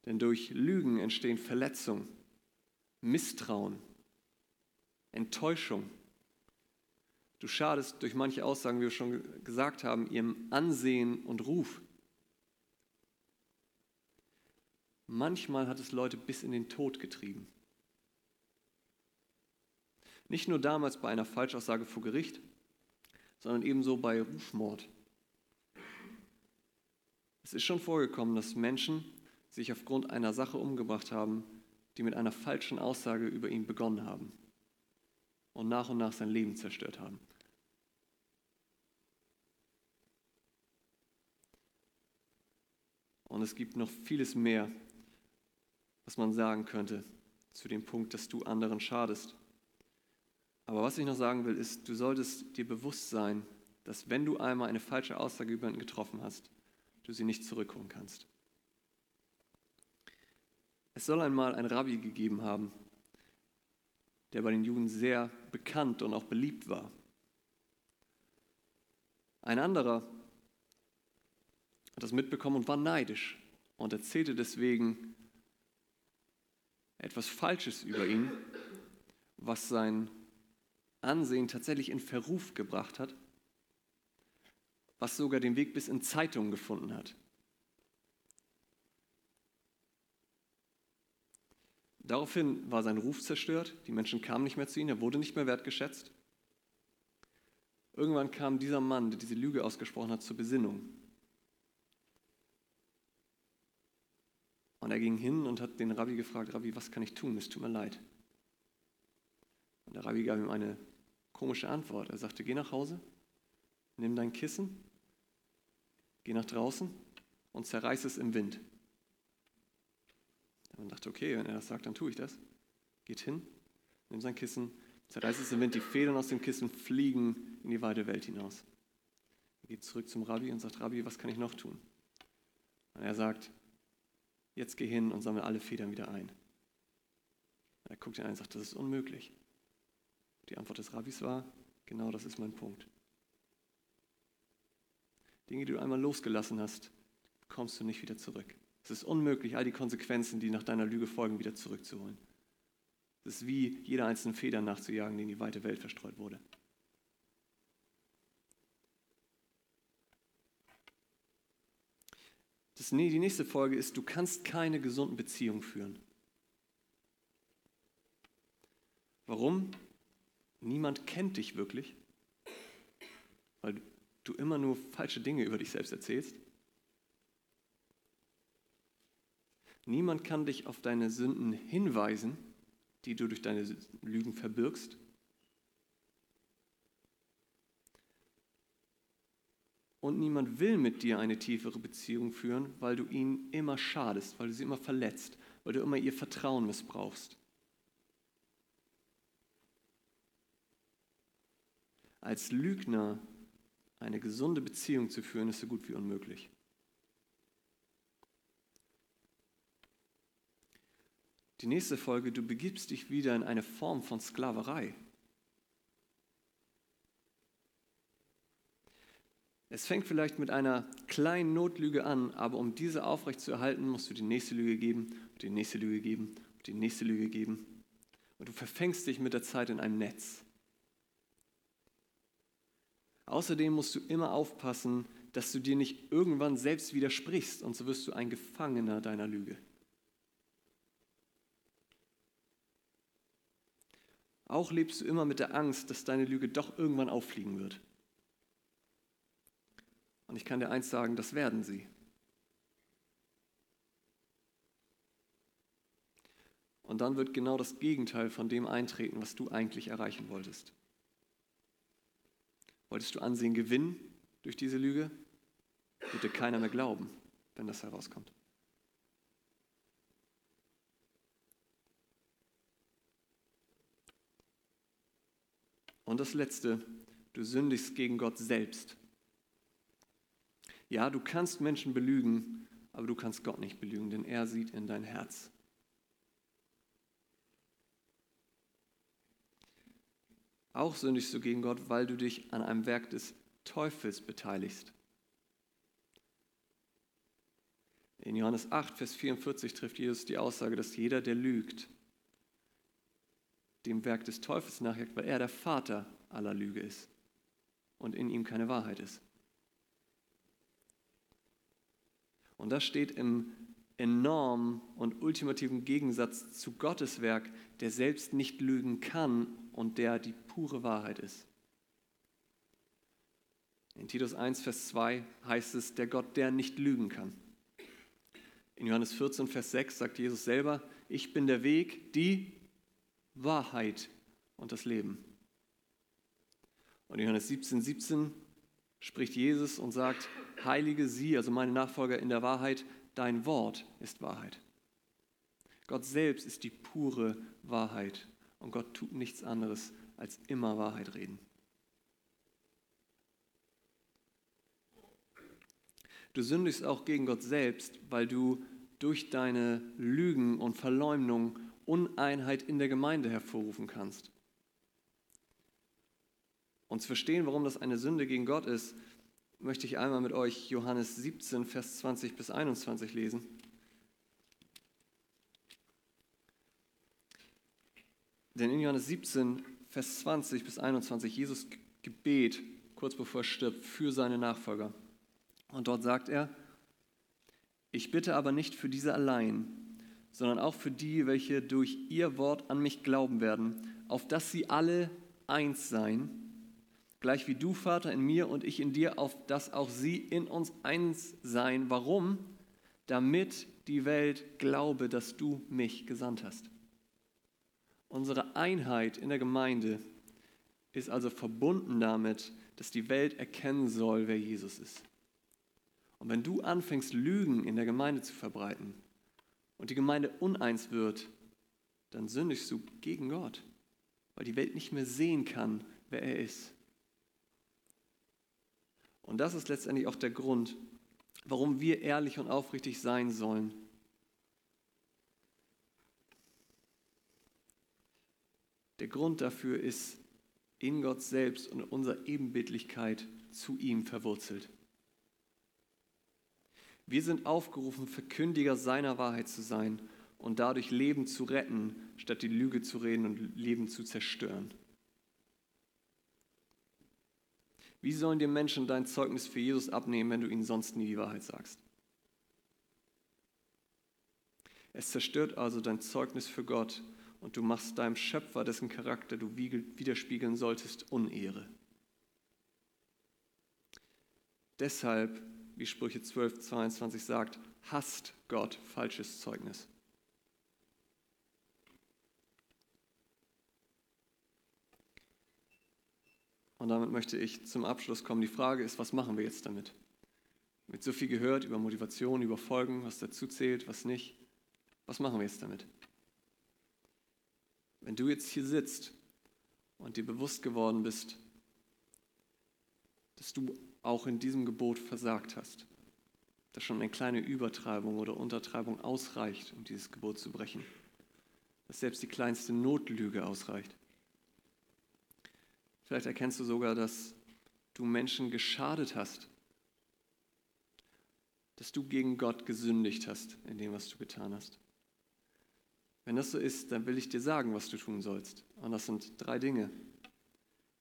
Denn durch Lügen entstehen Verletzung, Misstrauen, Enttäuschung. Du schadest durch manche Aussagen, wie wir schon gesagt haben, ihrem Ansehen und Ruf. Manchmal hat es Leute bis in den Tod getrieben. Nicht nur damals bei einer Falschaussage vor Gericht, sondern ebenso bei Rufmord. Es ist schon vorgekommen, dass Menschen sich aufgrund einer Sache umgebracht haben, die mit einer falschen Aussage über ihn begonnen haben und nach und nach sein Leben zerstört haben. Und es gibt noch vieles mehr, was man sagen könnte zu dem Punkt, dass du anderen schadest. Aber was ich noch sagen will, ist, du solltest dir bewusst sein, dass wenn du einmal eine falsche Aussage über ihn getroffen hast, du sie nicht zurückholen kannst. Es soll einmal einen Rabbi gegeben haben, der bei den Juden sehr bekannt und auch beliebt war. Ein anderer hat das mitbekommen und war neidisch und erzählte deswegen etwas Falsches über ihn, was sein Ansehen tatsächlich in Verruf gebracht hat, was sogar den Weg bis in Zeitungen gefunden hat. Daraufhin war sein Ruf zerstört, die Menschen kamen nicht mehr zu ihm, er wurde nicht mehr wertgeschätzt. Irgendwann kam dieser Mann, der diese Lüge ausgesprochen hat, zur Besinnung. Und er ging hin und hat den Rabbi gefragt, Rabbi, was kann ich tun? Es tut mir leid. Und der Rabbi gab ihm eine komische Antwort. Er sagte, geh nach Hause, nimm dein Kissen, geh nach draußen und zerreiß es im Wind. Und dachte, okay, wenn er das sagt, dann tue ich das. Geht hin, nimmt sein Kissen, zerreißt es im Wind, die Federn aus dem Kissen fliegen in die weite Welt hinaus. Er geht zurück zum Rabbi und sagt, Rabbi, was kann ich noch tun? Und er sagt, jetzt geh hin und sammle alle Federn wieder ein. Er guckt ihn an und sagt, das ist unmöglich. Die Antwort des Rabbis war, genau das ist mein Punkt. Dinge, die du einmal losgelassen hast, kommst du nicht wieder zurück. Es ist unmöglich, all die Konsequenzen, die nach deiner Lüge folgen, wieder zurückzuholen. Es ist wie jeder einzelnen Feder nachzujagen, die in die weite Welt verstreut wurde. Das, die nächste Folge ist, du kannst keine gesunden Beziehungen führen. Warum? Niemand kennt dich wirklich, weil du immer nur falsche Dinge über dich selbst erzählst. Niemand kann dich auf deine Sünden hinweisen, die du durch deine Lügen verbirgst. Und niemand will mit dir eine tiefere Beziehung führen, weil du ihnen immer schadest, weil du sie immer verletzt, weil du immer ihr Vertrauen missbrauchst. Als Lügner eine gesunde Beziehung zu führen, ist so gut wie unmöglich. Die nächste Folge, du begibst dich wieder in eine Form von Sklaverei. Es fängt vielleicht mit einer kleinen Notlüge an, aber um diese aufrechtzuerhalten, musst du die nächste Lüge geben, die nächste Lüge geben, die nächste Lüge geben. Und du verfängst dich mit der Zeit in einem Netz. Außerdem musst du immer aufpassen, dass du dir nicht irgendwann selbst widersprichst und so wirst du ein Gefangener deiner Lüge. Auch lebst du immer mit der Angst, dass deine Lüge doch irgendwann auffliegen wird. Und ich kann dir eins sagen, das werden sie. Und dann wird genau das Gegenteil von dem eintreten, was du eigentlich erreichen wolltest. Wolltest du Ansehen gewinnen durch diese Lüge? Wird dir keiner mehr glauben, wenn das herauskommt. Und das Letzte, du sündigst gegen Gott selbst. Ja, du kannst Menschen belügen, aber du kannst Gott nicht belügen, denn er sieht in dein Herz. Auch sündigst du gegen Gott, weil du dich an einem Werk des Teufels beteiligst. In Johannes 8, Vers 44 trifft Jesus die Aussage, dass jeder, der lügt, dem Werk des Teufels nachjagt, weil er der Vater aller Lüge ist und in ihm keine Wahrheit ist. Und das steht im enormen und ultimativen Gegensatz zu Gottes Werk, der selbst nicht lügen kann und der die pure Wahrheit ist. In Titus 1, Vers 2 heißt es, der Gott, der nicht lügen kann. In Johannes 14, Vers 6 sagt Jesus selber, ich bin der Weg, die Wahrheit und das Leben. Und in Johannes 17, 17 spricht Jesus und sagt, heilige sie, also meine Nachfolger in der Wahrheit, dein Wort ist Wahrheit. Gott selbst ist die pure Wahrheit und Gott tut nichts anderes als immer Wahrheit reden. Du sündigst auch gegen Gott selbst, weil du durch deine Lügen und Verleumdung Uneinheit in der Gemeinde hervorrufen kannst. Zu verstehen, warum das eine Sünde gegen Gott ist, möchte ich einmal mit euch Johannes 17, Vers 20 bis 21 lesen. Denn in Johannes 17, Vers 20 bis 21, Jesus Gebet, kurz bevor er stirbt, für seine Nachfolger. Und dort sagt er, ich bitte aber nicht für diese allein, sondern auch für die, welche durch ihr Wort an mich glauben werden, auf dass sie alle eins seien, gleich wie du, Vater, in mir und ich in dir, auf dass auch sie in uns eins seien. Warum? Damit die Welt glaube, dass du mich gesandt hast. Unsere Einheit in der Gemeinde ist also verbunden damit, dass die Welt erkennen soll, wer Jesus ist. Und wenn du anfängst, Lügen in der Gemeinde zu verbreiten und die Gemeinde uneins wird, dann sündigst du gegen Gott, weil die Welt nicht mehr sehen kann, wer er ist. Und das ist letztendlich auch der Grund, warum wir ehrlich und aufrichtig sein sollen Der Grund dafür ist in Gott selbst und unserer Ebenbildlichkeit zu ihm verwurzelt. Wir sind aufgerufen, Verkündiger seiner Wahrheit zu sein und dadurch Leben zu retten, statt die Lüge zu reden und Leben zu zerstören. Wie sollen dir Menschen dein Zeugnis für Jesus abnehmen, wenn du ihnen sonst nie die Wahrheit sagst? Es zerstört also dein Zeugnis für Gott und du machst deinem Schöpfer, dessen Charakter du widerspiegeln solltest, Unehre. Deshalb, wie Sprüche 12, 22 sagt, hasst Gott falsches Zeugnis. Und damit möchte ich zum Abschluss kommen. Die Frage ist, was machen wir jetzt damit? Mit so viel gehört über Motivation, über Folgen, was dazu zählt, was nicht. Was machen wir jetzt damit? Wenn du jetzt hier sitzt und dir bewusst geworden bist, dass du auch in diesem Gebot versagt hast, dass schon eine kleine Übertreibung oder Untertreibung ausreicht, um dieses Gebot zu brechen, dass selbst die kleinste Notlüge ausreicht, Vielleicht erkennst du sogar, dass du Menschen geschadet hast, dass du gegen Gott gesündigt hast in dem, was du getan hast. Wenn das so ist, dann will ich dir sagen, was du tun sollst. Und das sind drei Dinge.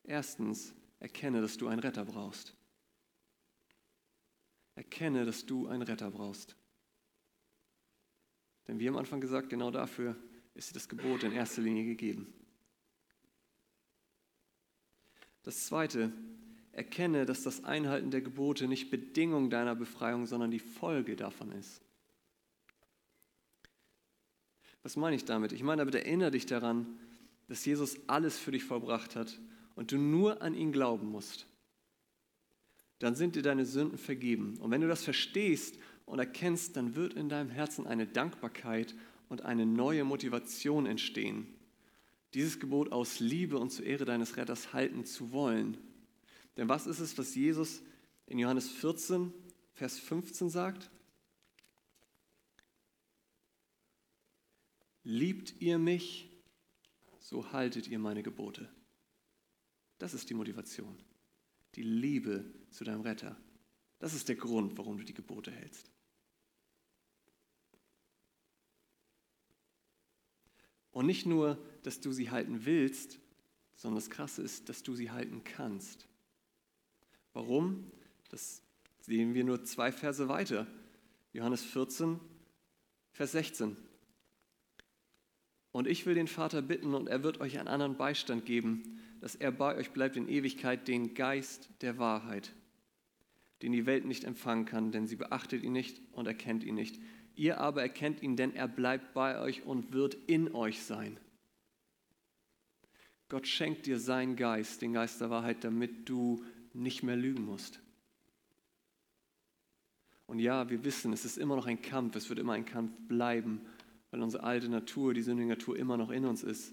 Erstens, erkenne, dass du einen Retter brauchst. Erkenne, dass du einen Retter brauchst. Denn wie am Anfang gesagt, genau dafür ist dir das Gebot in erster Linie gegeben. Das Zweite, erkenne, dass das Einhalten der Gebote nicht Bedingung deiner Befreiung, sondern die Folge davon ist. Was meine ich damit? Ich meine, aber erinnere dich daran, dass Jesus alles für dich vollbracht hat und du nur an ihn glauben musst. Dann sind dir deine Sünden vergeben. Und wenn du das verstehst und erkennst, dann wird in deinem Herzen eine Dankbarkeit und eine neue Motivation entstehen dieses Gebot aus Liebe und zur Ehre deines Retters halten zu wollen. Denn was ist es, was Jesus in Johannes 14, Vers 15 sagt? Liebt ihr mich, so haltet ihr meine Gebote. Das ist die Motivation. Die Liebe zu deinem Retter. Das ist der Grund, warum du die Gebote hältst. Und nicht nur, dass du sie halten willst, sondern das Krasse ist, dass du sie halten kannst. Warum? Das sehen wir nur zwei Verse weiter. Johannes 14, Vers 16. Und ich will den Vater bitten, und er wird euch einen anderen Beistand geben, dass er bei euch bleibt in Ewigkeit, den Geist der Wahrheit, den die Welt nicht empfangen kann, denn sie beachtet ihn nicht und erkennt ihn nicht. Ihr aber erkennt ihn, denn er bleibt bei euch und wird in euch sein. Gott schenkt dir seinen Geist, den Geist der Wahrheit, damit du nicht mehr lügen musst. Und ja, wir wissen, es ist immer noch ein Kampf, es wird immer ein Kampf bleiben, weil unsere alte Natur, die sündige Natur immer noch in uns ist.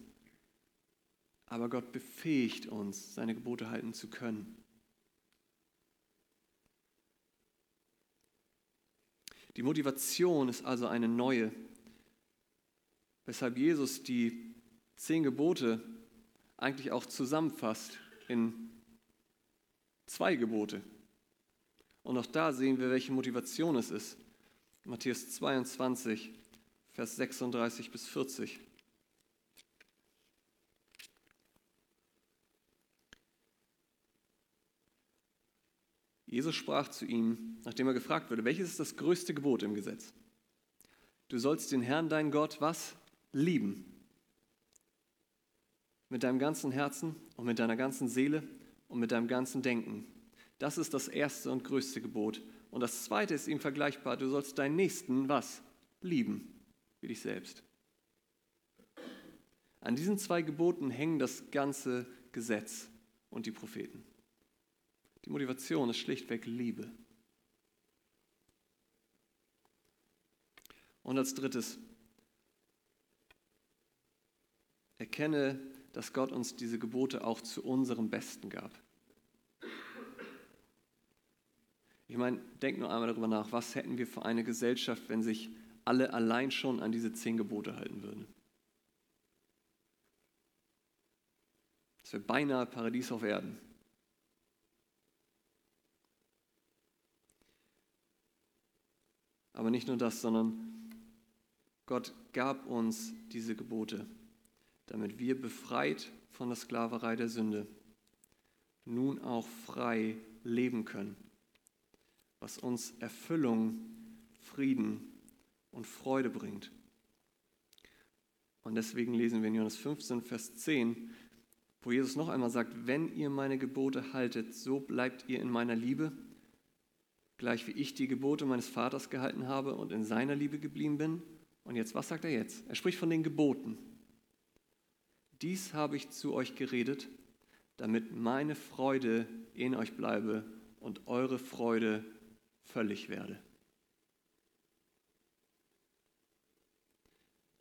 Aber Gott befähigt uns, seine Gebote halten zu können. Die Motivation ist also eine neue, weshalb Jesus die zehn Gebote eigentlich auch zusammenfasst in zwei Gebote. Und auch da sehen wir, welche Motivation es ist. Matthäus 22, Vers 36 bis 40. Jesus sprach zu ihm, nachdem er gefragt wurde, welches ist das größte Gebot im Gesetz? Du sollst den Herrn, dein Gott, was? Lieben. Mit deinem ganzen Herzen und mit deiner ganzen Seele und mit deinem ganzen Denken. Das ist das erste und größte Gebot. Und das zweite ist ihm vergleichbar. Du sollst deinen Nächsten was? Lieben, wie dich selbst. An diesen zwei Geboten hängen das ganze Gesetz und die Propheten. Die Motivation ist schlichtweg Liebe. Und als drittes, erkenne, dass Gott uns diese Gebote auch zu unserem Besten gab. Ich meine, denk nur einmal darüber nach, was hätten wir für eine Gesellschaft, wenn sich alle allein schon an diese zehn Gebote halten würden. Das wäre beinahe Paradies auf Erden. Aber nicht nur das, sondern Gott gab uns diese Gebote, damit wir befreit von der Sklaverei der Sünde nun auch frei leben können, was uns Erfüllung, Frieden und Freude bringt. Und deswegen lesen wir in Johannes 15, Vers 10, wo Jesus noch einmal sagt, wenn ihr meine Gebote haltet, so bleibt ihr in meiner Liebe, gleich wie ich die Gebote meines Vaters gehalten habe und in seiner Liebe geblieben bin. Und jetzt, was sagt er jetzt? Er spricht von den Geboten. Dies habe ich zu euch geredet, damit meine Freude in euch bleibe und eure Freude völlig werde.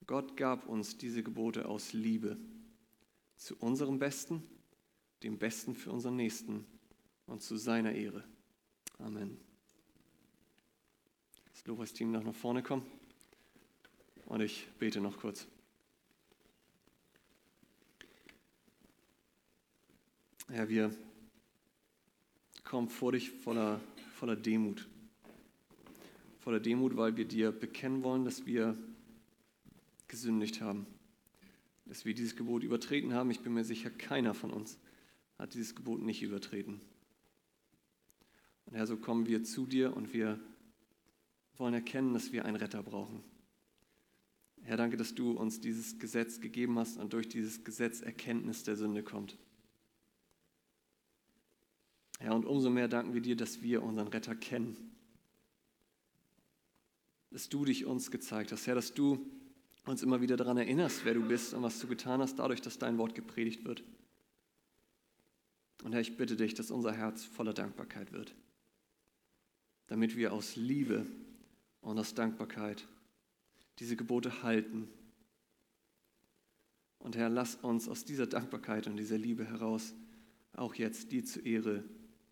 Gott gab uns diese Gebote aus Liebe zu unserem Besten, dem Besten für unseren Nächsten und zu seiner Ehre. Amen. Lobpreisteam noch nach vorne kommen und ich bete noch kurz. Herr, wir kommen vor dich voller, voller Demut. Voller Demut, weil wir dir bekennen wollen, dass wir gesündigt haben dass wir dieses Gebot übertreten haben. Ich bin mir sicher, keiner von uns hat dieses Gebot nicht übertreten. Und Herr, so kommen wir zu dir und wir wollen erkennen, dass wir einen Retter brauchen. Herr, danke, dass du uns dieses Gesetz gegeben hast und durch dieses Gesetz Erkenntnis der Sünde kommt. Herr, und umso mehr danken wir dir, dass wir unseren Retter kennen. Dass du dich uns gezeigt hast, Herr, dass du uns immer wieder daran erinnerst, wer du bist und was du getan hast, dadurch, dass dein Wort gepredigt wird. Und Herr, ich bitte dich, dass unser Herz voller Dankbarkeit wird, damit wir aus Liebe und aus Dankbarkeit diese Gebote halten. Und Herr, lass uns aus dieser Dankbarkeit und dieser Liebe heraus auch jetzt die zu Ehre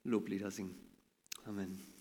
Loblieder singen. Amen.